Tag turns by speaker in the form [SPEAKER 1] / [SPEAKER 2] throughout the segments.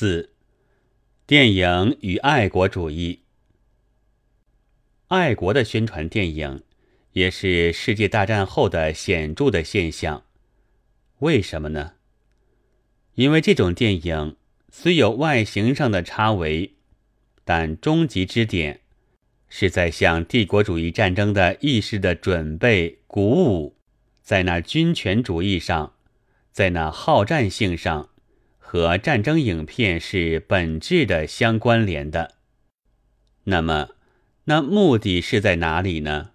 [SPEAKER 1] 四、电影与爱国主义。爱国的宣传电影也是世界大战后的显著的现象。为什么呢？因为这种电影虽有外形上的差违，但终极之点是在向帝国主义战争的意识的准备、鼓舞，在那军权主义上，在那好战性上。和战争影片是本质的相关联的。那么，那目的是在哪里呢？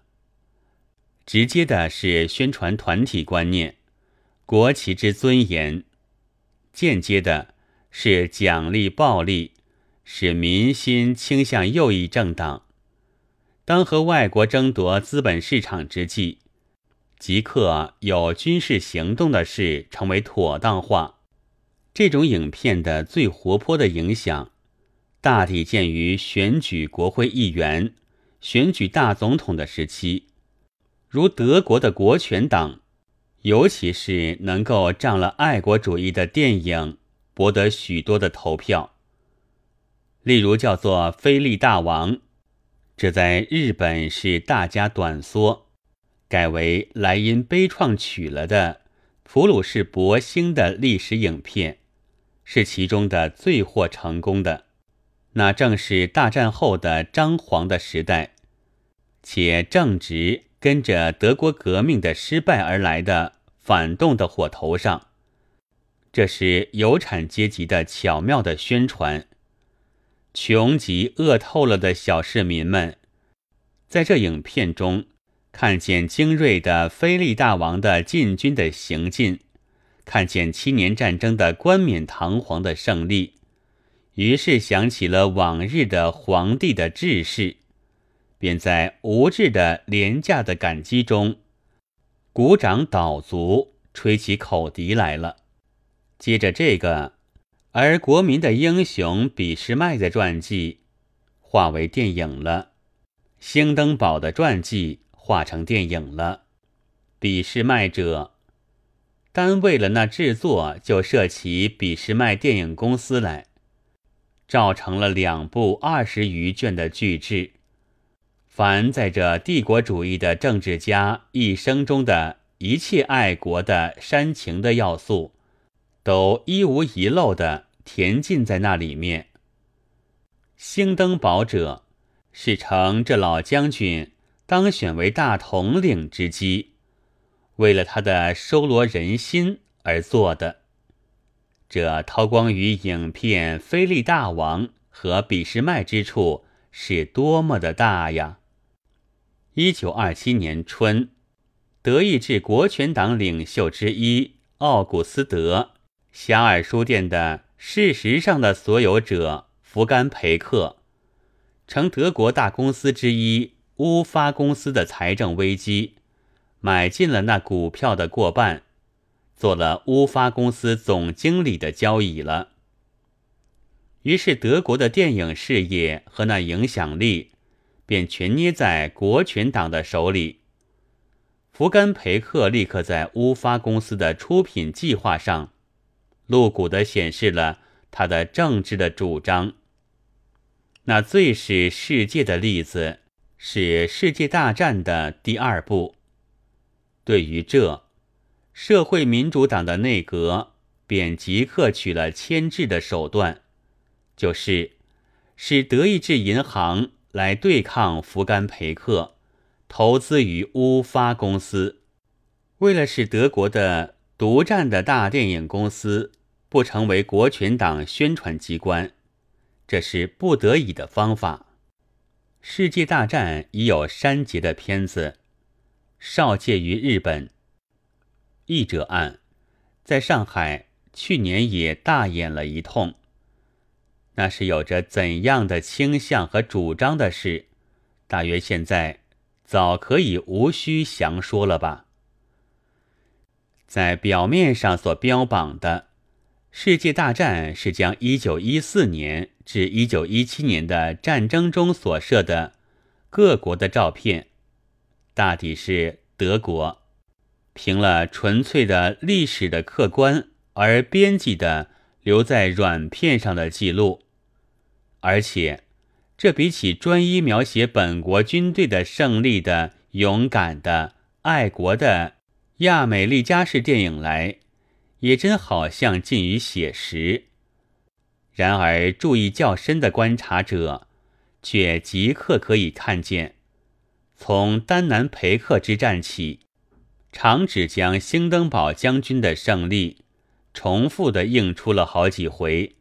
[SPEAKER 1] 直接的是宣传团体观念、国旗之尊严；间接的是奖励暴力，使民心倾向右翼政党。当和外国争夺资本市场之际，即刻有军事行动的事成为妥当化。这种影片的最活泼的影响，大体见于选举国会议员、选举大总统的时期，如德国的国权党，尤其是能够仗了爱国主义的电影，博得许多的投票。例如叫做《菲利大王》，这在日本是大加短缩，改为莱茵悲怆取了的普鲁士博兴的历史影片。是其中的最获成功的，那正是大战后的张皇的时代，且正值跟着德国革命的失败而来的反动的火头上。这是有产阶级的巧妙的宣传，穷极饿透了的小市民们，在这影片中看见精锐的菲利大王的进军的行进。看见七年战争的冠冕堂皇的胜利，于是想起了往日的皇帝的志士，便在无志的廉价的感激中，鼓掌倒足，吹起口笛来了。接着这个，而国民的英雄俾斯麦的传记，化为电影了；兴登堡的传记化成电影了。俾斯麦者。单为了那制作，就设起俾斯麦电影公司来，造成了两部二十余卷的巨制。凡在这帝国主义的政治家一生中的一切爱国的煽情的要素，都一无遗漏的填进在那里面。兴登堡者是乘这老将军当选为大统领之机。为了他的收罗人心而做的，这韬光于影片《菲利大王》和俾斯麦之处是多么的大呀！一九二七年春，德意志国权党领袖之一奥古斯德·遐尔书店的事实上的所有者福甘培克，成德国大公司之一乌发公司的财政危机。买进了那股票的过半，做了乌发公司总经理的交易了。于是德国的电影事业和那影响力便全捏在国权党的手里。福甘培克立刻在乌发公司的出品计划上，露骨地显示了他的政治的主张。那最是世界的例子是《世界大战》的第二部。对于这，社会民主党的内阁便即刻取了牵制的手段，就是使德意志银行来对抗福甘培克，投资于乌发公司。为了使德国的独占的大电影公司不成为国权党宣传机关，这是不得已的方法。世界大战已有删节的片子。少介于日本。译者案，在上海去年也大演了一通。那是有着怎样的倾向和主张的事，大约现在早可以无需详说了吧。在表面上所标榜的世界大战，是将一九一四年至一九一七年的战争中所设的各国的照片。大抵是德国凭了纯粹的历史的客观而编辑的留在软片上的记录，而且这比起专一描写本国军队的胜利的勇敢的爱国的亚美利加式电影来，也真好像近于写实。然而，注意较深的观察者，却即刻可以看见，从丹南培克之战起，长只将兴登堡将军的胜利。重复的映出了好几回，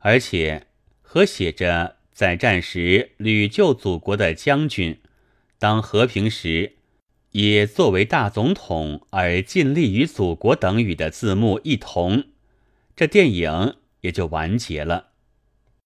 [SPEAKER 1] 而且和写着在战时屡救祖国的将军，当和平时也作为大总统而尽力于祖国等语的字幕一同，这电影也就完结了。